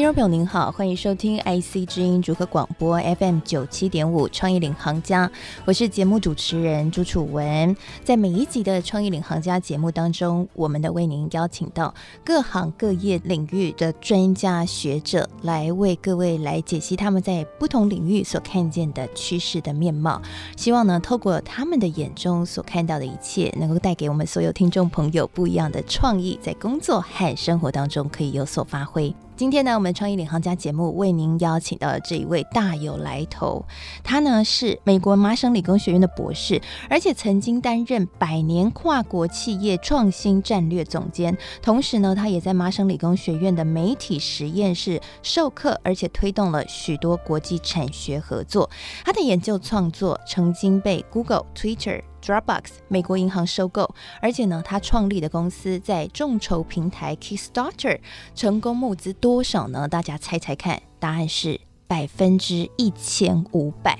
听众朋友您好，欢迎收听 IC 之音竹科广播 FM 九七点五创意领航家，我是节目主持人朱楚文。在每一集的创意领航家节目当中，我们的为您邀请到各行各业领域的专家学者，来为各位来解析他们在不同领域所看见的趋势的面貌。希望呢，透过他们的眼中所看到的一切，能够带给我们所有听众朋友不一样的创意，在工作和生活当中可以有所发挥。今天呢，我们创意领航家节目为您邀请到的这一位大有来头，他呢是美国麻省理工学院的博士，而且曾经担任百年跨国企业创新战略总监，同时呢，他也在麻省理工学院的媒体实验室授课，而且推动了许多国际产学合作。他的研究创作曾经被 Google、Twitter。Dropbox 美国银行收购，而且呢，他创立的公司在众筹平台 Kickstarter 成功募资多少呢？大家猜猜看，答案是百分之一千五百。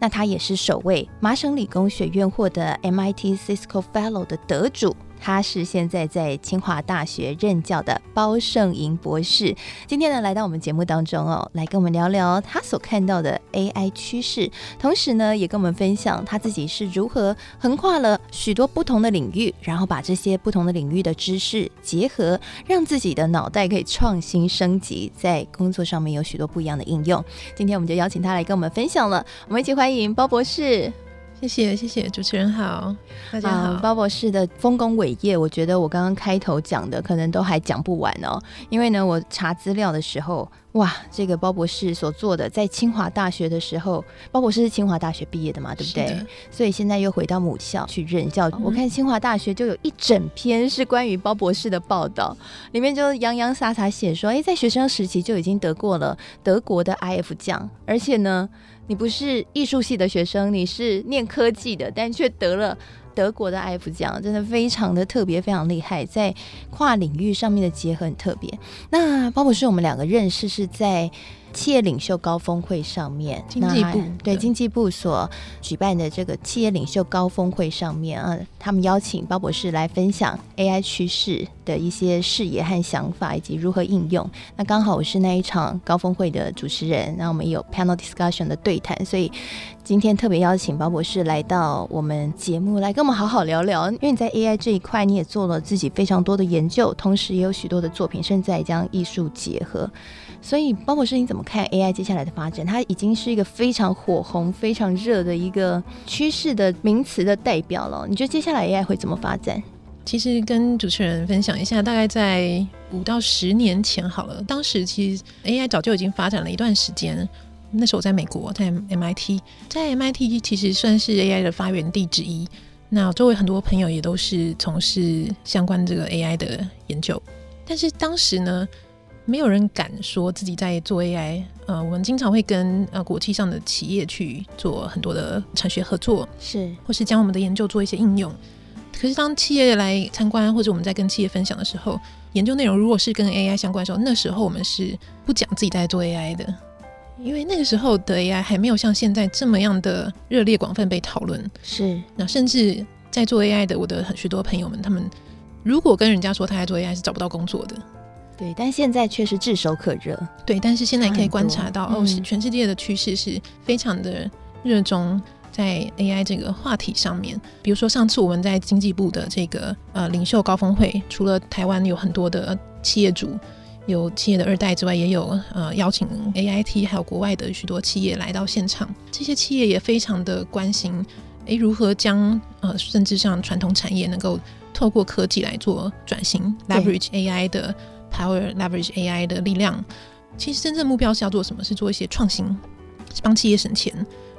那他也是首位麻省理工学院获得 MIT Cisco Fellow 的得主。他是现在在清华大学任教的包胜银博士，今天呢来到我们节目当中哦，来跟我们聊聊他所看到的 AI 趋势，同时呢也跟我们分享他自己是如何横跨了许多不同的领域，然后把这些不同的领域的知识结合，让自己的脑袋可以创新升级，在工作上面有许多不一样的应用。今天我们就邀请他来跟我们分享了，我们一起欢迎包博士。谢谢谢谢主持人好，大家好。包博士的丰功伟业，我觉得我刚刚开头讲的可能都还讲不完哦。因为呢，我查资料的时候，哇，这个包博士所做的，在清华大学的时候，包博士是清华大学毕业的嘛，对不对？所以现在又回到母校去任教。嗯。我看清华大学就有一整篇是关于包博士的报道，里面就洋洋洒洒写说，哎，在学生时期就已经得过了德国的 IF 奖，而且呢。你不是艺术系的学生，你是念科技的，但却得了德国的 F 奖，真的非常的特别，非常厉害，在跨领域上面的结合很特别。那包博士，我们两个认识是在企业领袖高峰会上面，经济部对经济部所举办的这个企业领袖高峰会上面啊，他们邀请包博士来分享 AI 趋势的一些视野和想法，以及如何应用。那刚好我是那一场高峰会的主持人，那我们有 panel discussion 的对谈，所以今天特别邀请包博士来到我们节目，来跟我们好好聊聊。因为你在 AI 这一块，你也做了自己非常多的研究，同时也有许多的作品，甚至还将艺术结合。所以，包博士，你怎么看 AI 接下来的发展？它已经是一个非常火红、非常热的一个趋势的名词的代表了。你觉得接下来 AI 会怎么发展？其实跟主持人分享一下，大概在五到十年前好了，当时其实 AI 早就已经发展了一段时间。那时候我在美国，在 MIT，在 MIT 其实算是 AI 的发源地之一。那周围很多朋友也都是从事相关这个 AI 的研究，但是当时呢，没有人敢说自己在做 AI，呃，我们经常会跟呃国际上的企业去做很多的产学合作，是，或是将我们的研究做一些应用。可是当企业来参观，或者我们在跟企业分享的时候，研究内容如果是跟 AI 相关的时候，那时候我们是不讲自己在做 AI 的，因为那个时候的 AI 还没有像现在这么样的热烈广泛被讨论。是，那甚至在做 AI 的我的许多朋友们，他们如果跟人家说他在做 AI，是找不到工作的。对，但现在却是炙手可热。对，但是现在可以观察到，哦，是全世界的趋势是非常的热衷在 AI 这个话题上面。比如说，上次我们在经济部的这个呃领袖高峰会，除了台湾有很多的企业主，有企业的二代之外，也有呃邀请 AIT 还有国外的许多企业来到现场。这些企业也非常的关心，诶，如何将呃甚至像传统产业能够透过科技来做转型，leverage AI 的。Power leverage AI 的力量，其实真正目标是要做什么？是做一些创新，是帮企业省钱，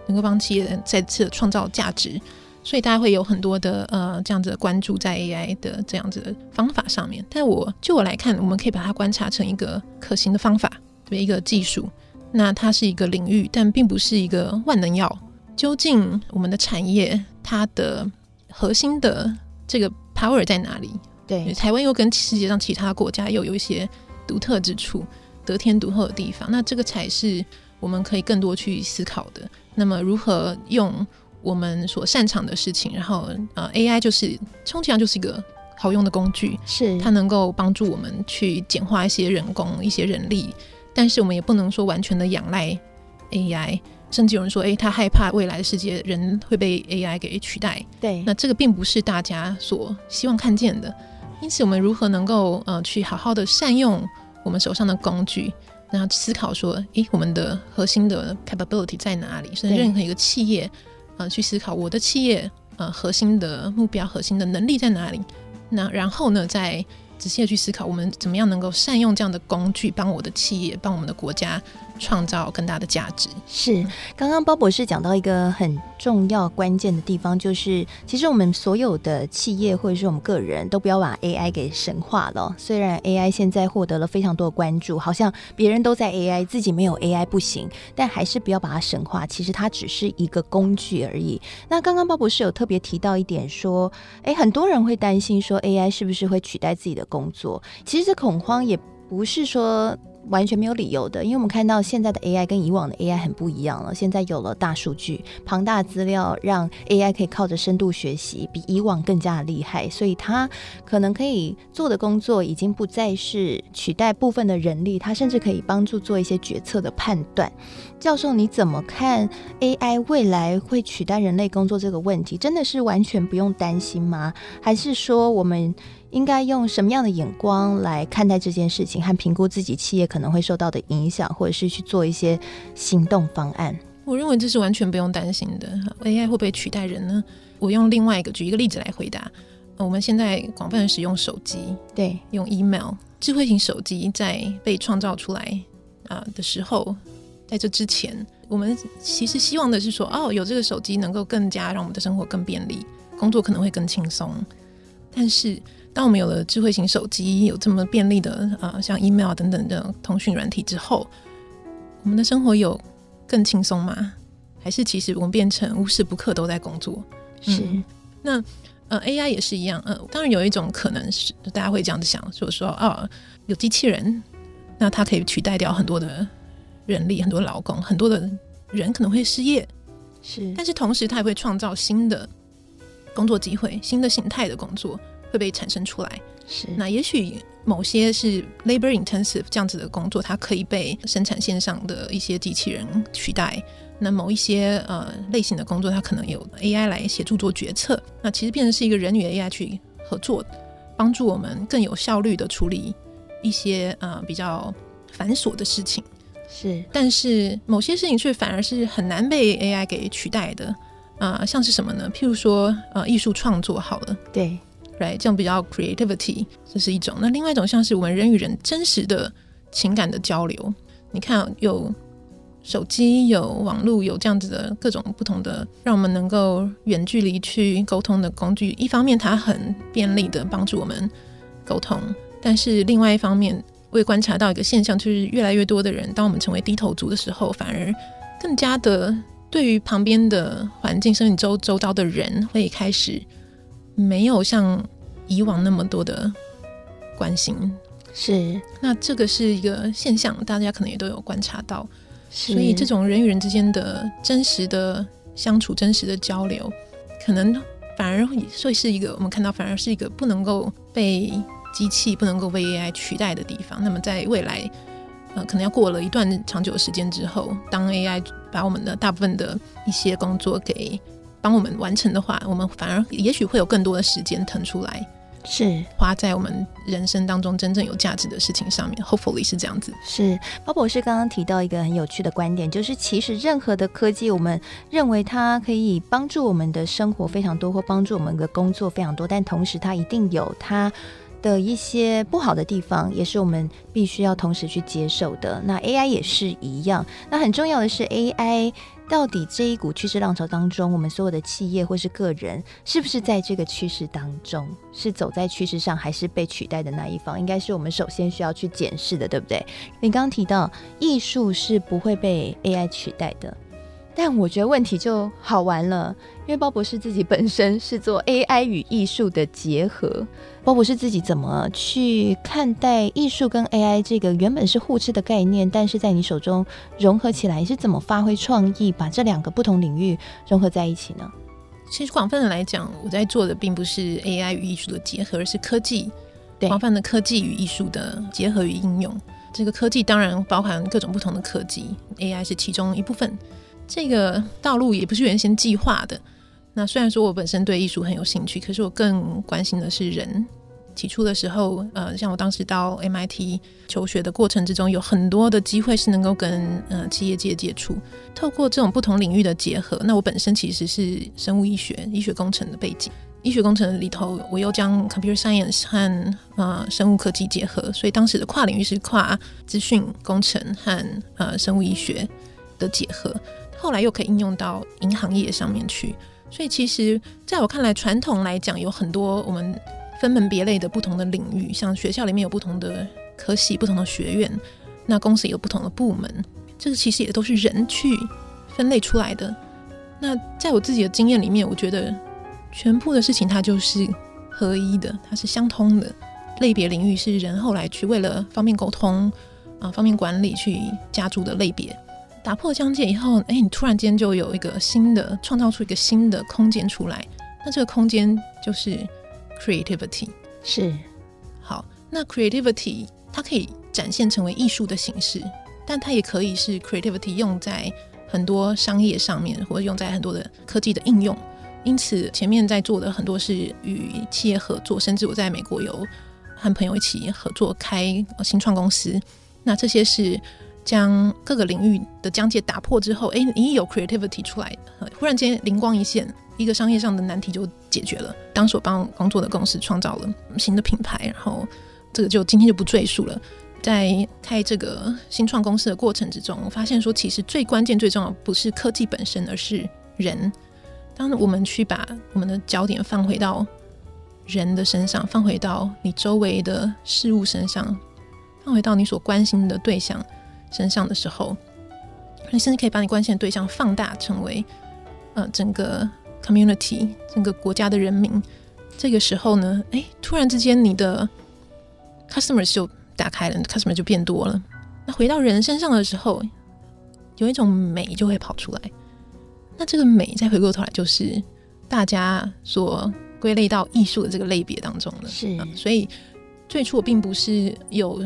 能够帮企业再次创造价值。所以大家会有很多的呃这样子的关注在 AI 的这样子的方法上面。但我就我来看，我们可以把它观察成一个可行的方法，对一个技术。那它是一个领域，但并不是一个万能药。究竟我们的产业它的核心的这个 power 在哪里？对，台湾又跟世界上其他国家又有一些独特之处，得天独厚的地方。那这个才是我们可以更多去思考的。那么，如何用我们所擅长的事情，然后呃，AI 就是充其量就是一个好用的工具，是它能够帮助我们去简化一些人工、一些人力，但是我们也不能说完全的仰赖 AI。甚至有人说，诶、欸，他害怕未来的世界人会被 AI 给取代。对，那这个并不是大家所希望看见的。因此，我们如何能够呃去好好的善用我们手上的工具，然后思考说，诶、欸，我们的核心的 capability 在哪里？所以，任何一个企业呃去思考我的企业呃核心的目标、核心的能力在哪里？那然后呢，再仔细的去思考，我们怎么样能够善用这样的工具，帮我的企业，帮我们的国家。创造更大的价值。是，刚刚包博士讲到一个很重要关键的地方，就是其实我们所有的企业或者是我们个人都不要把 AI 给神化了。虽然 AI 现在获得了非常多的关注，好像别人都在 AI，自己没有 AI 不行，但还是不要把它神化。其实它只是一个工具而已。那刚刚包博士有特别提到一点，说，诶，很多人会担心说 AI 是不是会取代自己的工作？其实这恐慌也不是说。完全没有理由的，因为我们看到现在的 AI 跟以往的 AI 很不一样了。现在有了大数据、庞大资料，让 AI 可以靠着深度学习，比以往更加厉害。所以它可能可以做的工作，已经不再是取代部分的人力，它甚至可以帮助做一些决策的判断。教授，你怎么看 AI 未来会取代人类工作这个问题？真的是完全不用担心吗？还是说我们？应该用什么样的眼光来看待这件事情，和评估自己企业可能会受到的影响，或者是去做一些行动方案？我认为这是完全不用担心的。AI 会不会取代人呢？我用另外一个举一个例子来回答。我们现在广泛使用手机，对，用 email，智慧型手机在被创造出来啊的时候，在这之前，我们其实希望的是说，哦，有这个手机能够更加让我们的生活更便利，工作可能会更轻松，但是。当我们有了智慧型手机，有这么便利的啊、呃，像 email 等等的通讯软体之后，我们的生活有更轻松吗？还是其实我们变成无时不刻都在工作？是。嗯、那呃，AI 也是一样。呃，当然有一种可能是大家会这样子想，就是说啊，有机器人，那它可以取代掉很多的人力，很多劳工，很多的人可能会失业。是。但是同时，它也会创造新的工作机会，新的形态的工作。会被产生出来，是。那也许某些是 labor intensive 这样子的工作，它可以被生产线上的一些机器人取代。那某一些呃类型的工作，它可能有 AI 来协助做决策。那其实变成是一个人与 AI 去合作，帮助我们更有效率的处理一些呃比较繁琐的事情。是。但是某些事情却反而是很难被 AI 给取代的。啊、呃，像是什么呢？譬如说呃艺术创作好了，对。对，这种比较 creativity，这是一种。那另外一种像是我们人与人真实的情感的交流。你看，有手机、有网络、有这样子的各种不同的，让我们能够远距离去沟通的工具。一方面，它很便利的帮助我们沟通，但是另外一方面，我也观察到一个现象，就是越来越多的人，当我们成为低头族的时候，反而更加的对于旁边的环境、生活周周遭的人，会开始。没有像以往那么多的关心，是。那这个是一个现象，大家可能也都有观察到。所以这种人与人之间的真实的相处、真实的交流，可能反而会是一个我们看到，反而是一个不能够被机器、不能够被 AI 取代的地方。那么在未来，呃，可能要过了一段长久的时间之后，当 AI 把我们的大部分的一些工作给帮我们完成的话，我们反而也许会有更多的时间腾出来，是花在我们人生当中真正有价值的事情上面。Hopefully 是这样子。是，包博士刚刚提到一个很有趣的观点，就是其实任何的科技，我们认为它可以帮助我们的生活非常多，或帮助我们的工作非常多，但同时它一定有它的一些不好的地方，也是我们必须要同时去接受的。那 AI 也是一样。那很重要的是 AI。到底这一股趋势浪潮当中，我们所有的企业或是个人，是不是在这个趋势当中，是走在趋势上，还是被取代的那一方？应该是我们首先需要去检视的，对不对？你刚刚提到艺术是不会被 AI 取代的。但我觉得问题就好玩了，因为包博士自己本身是做 AI 与艺术的结合。包博士自己怎么去看待艺术跟 AI 这个原本是互斥的概念，但是在你手中融合起来，是怎么发挥创意，把这两个不同领域融合在一起呢？其实广泛的来讲，我在做的并不是 AI 与艺术的结合，而是科技，对，广泛的科技与艺术的结合与应用。这个科技当然包含各种不同的科技，AI 是其中一部分。这个道路也不是原先计划的。那虽然说我本身对艺术很有兴趣，可是我更关心的是人。起初的时候，呃，像我当时到 MIT 求学的过程之中，有很多的机会是能够跟呃企业界接触。透过这种不同领域的结合，那我本身其实是生物医学、医学工程的背景。医学工程里头，我又将 computer science 和呃生物科技结合，所以当时的跨领域是跨资讯工程和呃生物医学的结合。后来又可以应用到银行业上面去，所以其实在我看来，传统来讲有很多我们分门别类的不同的领域，像学校里面有不同的科系、不同的学院，那公司也有不同的部门，这个其实也都是人去分类出来的。那在我自己的经验里面，我觉得全部的事情它就是合一的，它是相通的。类别领域是人后来去为了方便沟通啊、方便管理去加注的类别。打破疆界以后，哎，你突然间就有一个新的，创造出一个新的空间出来。那这个空间就是 creativity，是。好，那 creativity 它可以展现成为艺术的形式，但它也可以是 creativity 用在很多商业上面，或者用在很多的科技的应用。因此，前面在做的很多是与企业合作，甚至我在美国有和朋友一起合作开新创公司。那这些是。将各个领域的疆界打破之后，哎，你有 creativity 出来，忽然间灵光一现，一个商业上的难题就解决了。当时我帮工作的公司创造了新的品牌，然后这个就今天就不赘述了。在开这个新创公司的过程之中，我发现说，其实最关键、最重要不是科技本身，而是人。当我们去把我们的焦点放回到人的身上，放回到你周围的事物身上，放回到你所关心的对象。身上的时候，你甚至可以把你关心的对象放大，成为呃整个 community 整个国家的人民。这个时候呢，哎，突然之间你的 customers 就打开了，customer 就变多了。那回到人身上的时候，有一种美就会跑出来。那这个美再回过头来，就是大家所归类到艺术的这个类别当中了。是，嗯，所以最初我并不是有。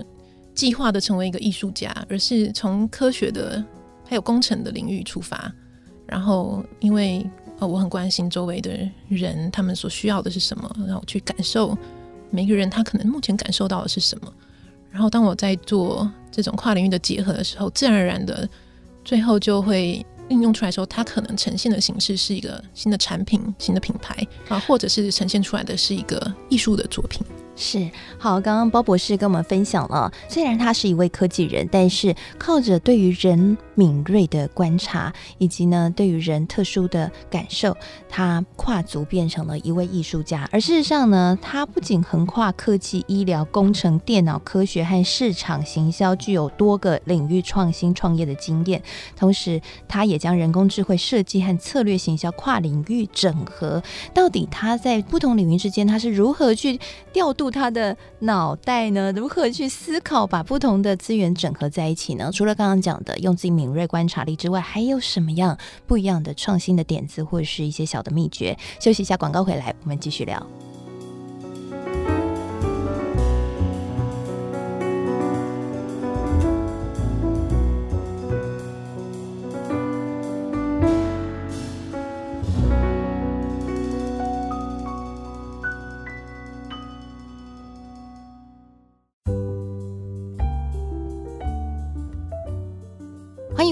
计划的成为一个艺术家，而是从科学的还有工程的领域出发。然后，因为呃，我很关心周围的人，他们所需要的是什么，然后去感受每个人他可能目前感受到的是什么。然后，当我在做这种跨领域的结合的时候，自然而然的，最后就会应用出来说，它可能呈现的形式是一个新的产品、新的品牌啊，或者是呈现出来的是一个艺术的作品。是好，刚刚包博士跟我们分享了，虽然他是一位科技人，但是靠着对于人敏锐的观察，以及呢对于人特殊的感受，他跨足变成了一位艺术家。而事实上呢，他不仅横跨科技、医疗、工程、电脑科学和市场行销，具有多个领域创新创业的经验，同时他也将人工智慧设计和策略行销跨领域整合。到底他在不同领域之间，他是如何去调度？他的脑袋呢？如何去思考，把不同的资源整合在一起呢？除了刚刚讲的用自己敏锐观察力之外，还有什么样不一样的创新的点子，或者是一些小的秘诀？休息一下，广告回来，我们继续聊。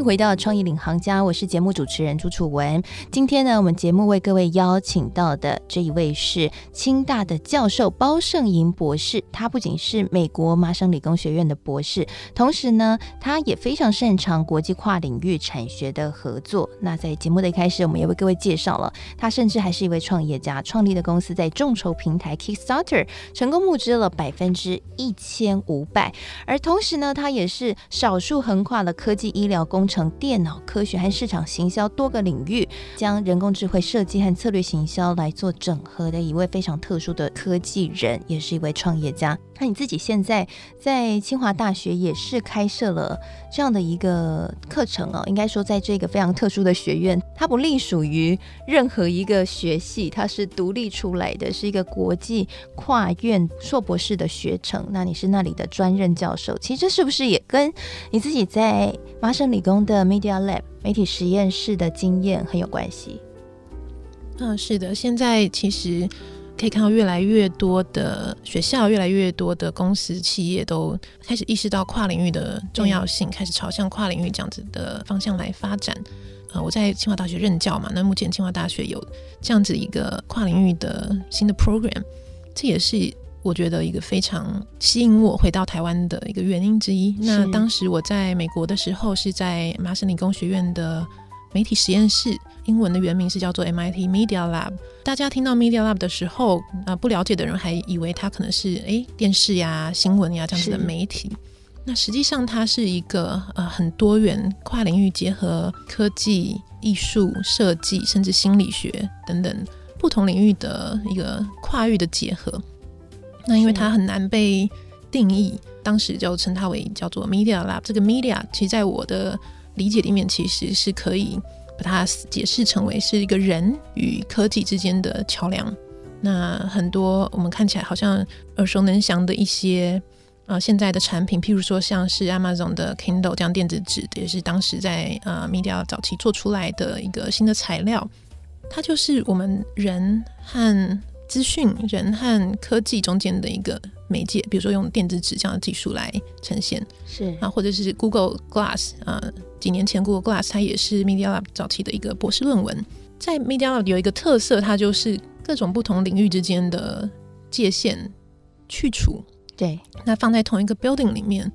回到创意领航家，我是节目主持人朱楚文。今天呢，我们节目为各位邀请到的这一位是清大的教授包胜银博士。他不仅是美国麻省理工学院的博士，同时呢，他也非常擅长国际跨领域产学的合作。那在节目的一开始，我们也为各位介绍了他，甚至还是一位创业家，创立的公司在众筹平台 Kickstarter 成功募资了百分之一千五百。而同时呢，他也是少数横跨了科技、医疗、工程、电脑科学和市场行销多个领域，将人工智慧设计和策略行销来做整合的一位非常特殊的科技人，也是一位创业家。那你自己现在在清华大学也是开设了这样的一个课程哦，应该说在这个非常特殊的学院，它不隶属于任何一个学系，它是独立出来的，是一个国际跨院硕博士的学程。那你是那里的专任教授，其实这是不是也跟你自己在麻省理工的 Media Lab 媒体实验室的经验很有关系？嗯，是的，现在其实。可以看到越来越多的学校，越来越多的公司企业都开始意识到跨领域的重要性，开始朝向跨领域这样子的方向来发展。呃，我在清华大学任教嘛，那目前清华大学有这样子一个跨领域的新的 program，这也是我觉得一个非常吸引我回到台湾的一个原因之一。那当时我在美国的时候，是在麻省理工学院的媒体实验室。英文的原名是叫做 MIT Media Lab。大家听到 Media Lab 的时候，啊、呃，不了解的人还以为它可能是诶电视呀、新闻呀这样子的媒体。那实际上，它是一个呃很多元、跨领域结合科技、艺术、设计，甚至心理学等等不同领域的一个跨域的结合。那因为它很难被定义，当时就称它为叫做 Media Lab。这个 Media，其实在我的理解里面，其实是可以。把它解释成为是一个人与科技之间的桥梁。那很多我们看起来好像耳熟能详的一些啊、呃，现在的产品，譬如说像是 Amazon 的 Kindle 这样电子纸，也是当时在啊、呃、Media 早期做出来的一个新的材料。它就是我们人和资讯、人和科技中间的一个媒介。比如说用电子纸这样的技术来呈现，是啊，或者是 Google Glass 啊、呃。几年前，Google Glass 它也是 Media Lab 早期的一个博士论文。在 Media Lab 有一个特色，它就是各种不同领域之间的界限去除。对，那放在同一个 building 里面，啊、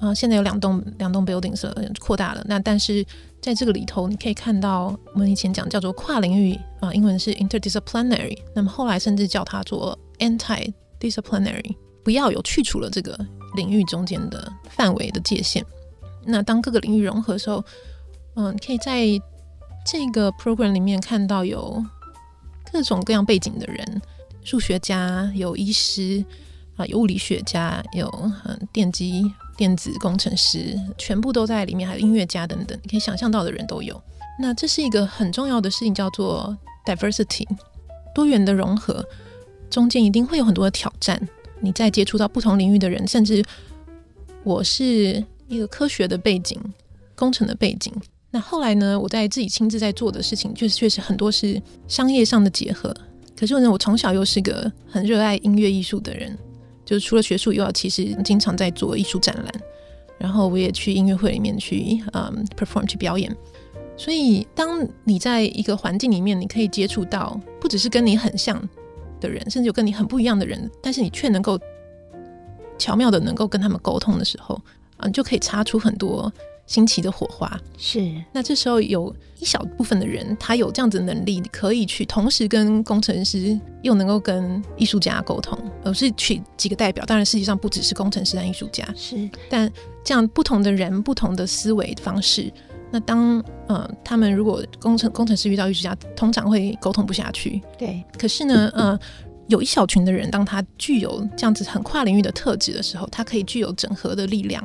呃，现在有两栋两栋 building 是扩大了。那但是在这个里头，你可以看到我们以前讲叫做跨领域啊、英文是 interdisciplinary，那么后来甚至叫它做 anti-disciplinary，不要有去除了这个领域中间的范围的界限。那当各个领域融合的时候，嗯，可以在这个 program 里面看到有各种各样背景的人，数学家，有医师啊，有物理学家，有嗯电机、电子工程师，全部都在里面，还有音乐家等等，你可以想象到的人都有。那这是一个很重要的事情，叫做 diversity，多元的融合，中间一定会有很多的挑战。你在接触到不同领域的人，甚至我是。一个科学的背景，工程的背景。那后来呢？我在自己亲自在做的事情，就是确实很多是商业上的结合。可是呢，我从小又是个很热爱音乐艺术的人，就是除了学术以外，其实经常在做艺术展览。然后我也去音乐会里面去，嗯，perform 去表演。所以，当你在一个环境里面，你可以接触到不只是跟你很像的人，甚至有跟你很不一样的人，但是你却能够巧妙的能够跟他们沟通的时候。嗯，就可以擦出很多新奇的火花。是，那这时候有一小部分的人，他有这样子的能力，可以去同时跟工程师，又能够跟艺术家沟通。而是取几个代表，当然实际上不只是工程师和艺术家。是，但这样不同的人，不同的思维方式。那当呃，他们如果工程工程师遇到艺术家，通常会沟通不下去。对。可是呢，呃，有一小群的人，当他具有这样子很跨领域的特质的时候，他可以具有整合的力量。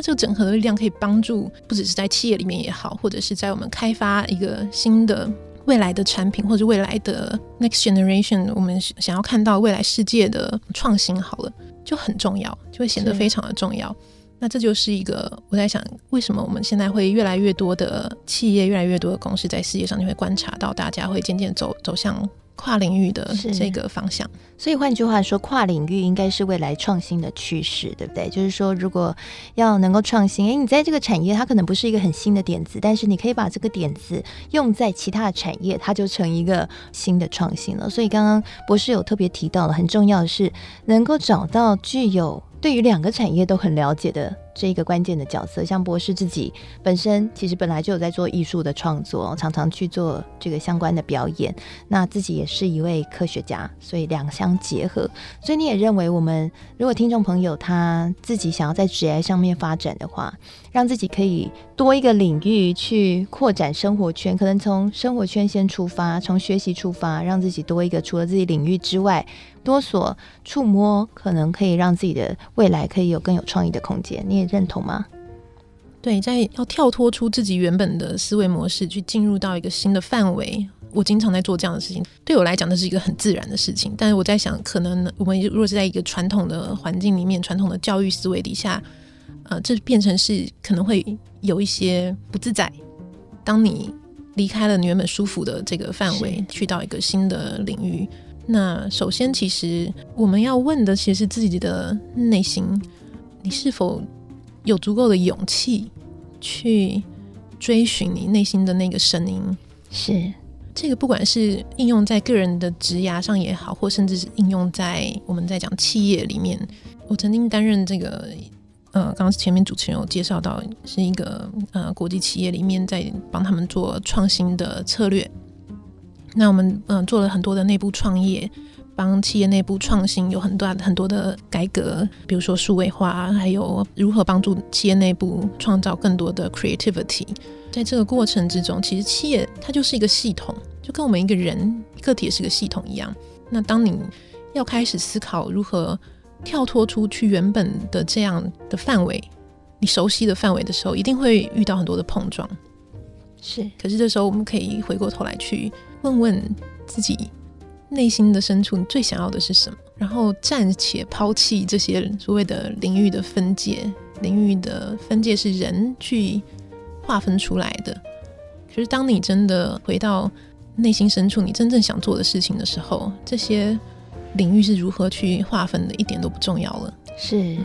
那这个整合的力量可以帮助，不只是在企业里面也好，或者是在我们开发一个新的未来的产品，或者未来的 next generation，我们想要看到未来世界的创新，好了，就很重要，就会显得非常的重要。那这就是一个我在想，为什么我们现在会越来越多的企业，越来越多的公司在世界上，你会观察到大家会渐渐走走向。跨领域的这个方向，所以换句话说，跨领域应该是未来创新的趋势，对不对？就是说，如果要能够创新，诶，你在这个产业它可能不是一个很新的点子，但是你可以把这个点子用在其他的产业，它就成一个新的创新了。所以刚刚博士有特别提到了，很重要的是能够找到具有对于两个产业都很了解的这一个关键的角色。像博士自己本身其实本来就有在做艺术的创作，常常去做这个相关的表演。那自己也是一位科学家，所以两相结合。所以你也认为，我们如果听众朋友他自己想要在职业上面发展的话，让自己可以多一个领域去扩展生活圈，可能从生活圈先出发，从学习出发，让自己多一个除了自己领域之外，多所触摸，可能可以让自己的未来可以有更有创意的空间。你认同吗？对，在要跳脱出自己原本的思维模式，去进入到一个新的范围。我经常在做这样的事情，对我来讲，那是一个很自然的事情。但是我在想，可能我们如果是在一个传统的环境里面，传统的教育思维底下。呃，这变成是可能会有一些不自在。当你离开了你原本舒服的这个范围，去到一个新的领域，那首先其实我们要问的，其实是自己的内心，你是否有足够的勇气去追寻你内心的那个声音？是这个，不管是应用在个人的职涯上也好，或甚至是应用在我们在讲企业里面。我曾经担任这个。呃，刚刚前面主持人有介绍到，是一个呃国际企业里面在帮他们做创新的策略。那我们嗯、呃、做了很多的内部创业，帮企业内部创新有很多很多的改革，比如说数位化，还有如何帮助企业内部创造更多的 creativity。在这个过程之中，其实企业它就是一个系统，就跟我们一个人个体也是个系统一样。那当你要开始思考如何。跳脱出去原本的这样的范围，你熟悉的范围的时候，一定会遇到很多的碰撞。是，可是这时候我们可以回过头来去问问自己内心的深处，你最想要的是什么？然后暂且抛弃这些所谓的领域的分界，领域的分界是人去划分出来的。可是当你真的回到内心深处，你真正想做的事情的时候，这些。领域是如何去划分的，一点都不重要了。是，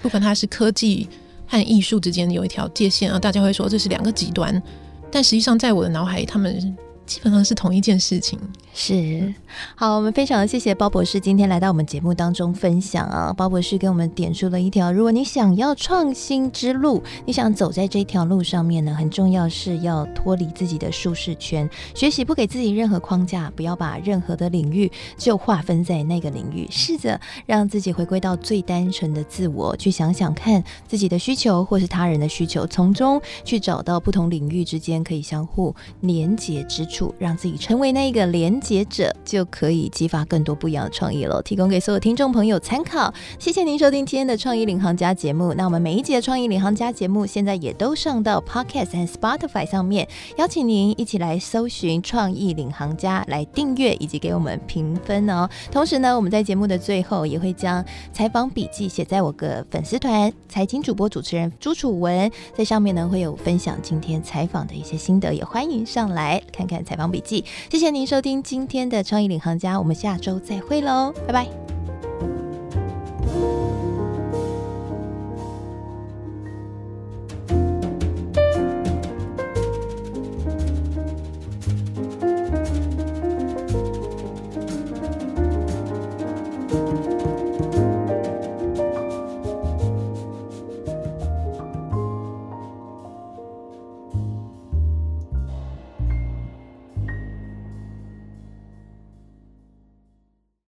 不管它是科技和艺术之间有一条界限啊，大家会说这是两个极端，但实际上在我的脑海里，他们基本上是同一件事情。是，好，我们非常的谢谢包博士今天来到我们节目当中分享啊。包博士给我们点出了一条，如果你想要创新之路，你想走在这条路上面呢，很重要是要脱离自己的舒适圈，学习不给自己任何框架，不要把任何的领域就划分在那个领域，试着让自己回归到最单纯的自我，去想想看自己的需求或是他人的需求，从中去找到不同领域之间可以相互连接之处，让自己成为那一个连。接者就可以激发更多不一样的创意了，提供给所有听众朋友参考。谢谢您收听今天的创意领航家节目。那我们每一集的创意领航家节目现在也都上到 Podcast 和 Spotify 上面，邀请您一起来搜寻创意领航家来订阅以及给我们评分哦。同时呢，我们在节目的最后也会将采访笔记写在我个粉丝团财经主播主持人朱楚文在上面呢，会有分享今天采访的一些心得，也欢迎上来看看采访笔记。谢谢您收听。今天的创意领航家，我们下周再会喽，拜拜。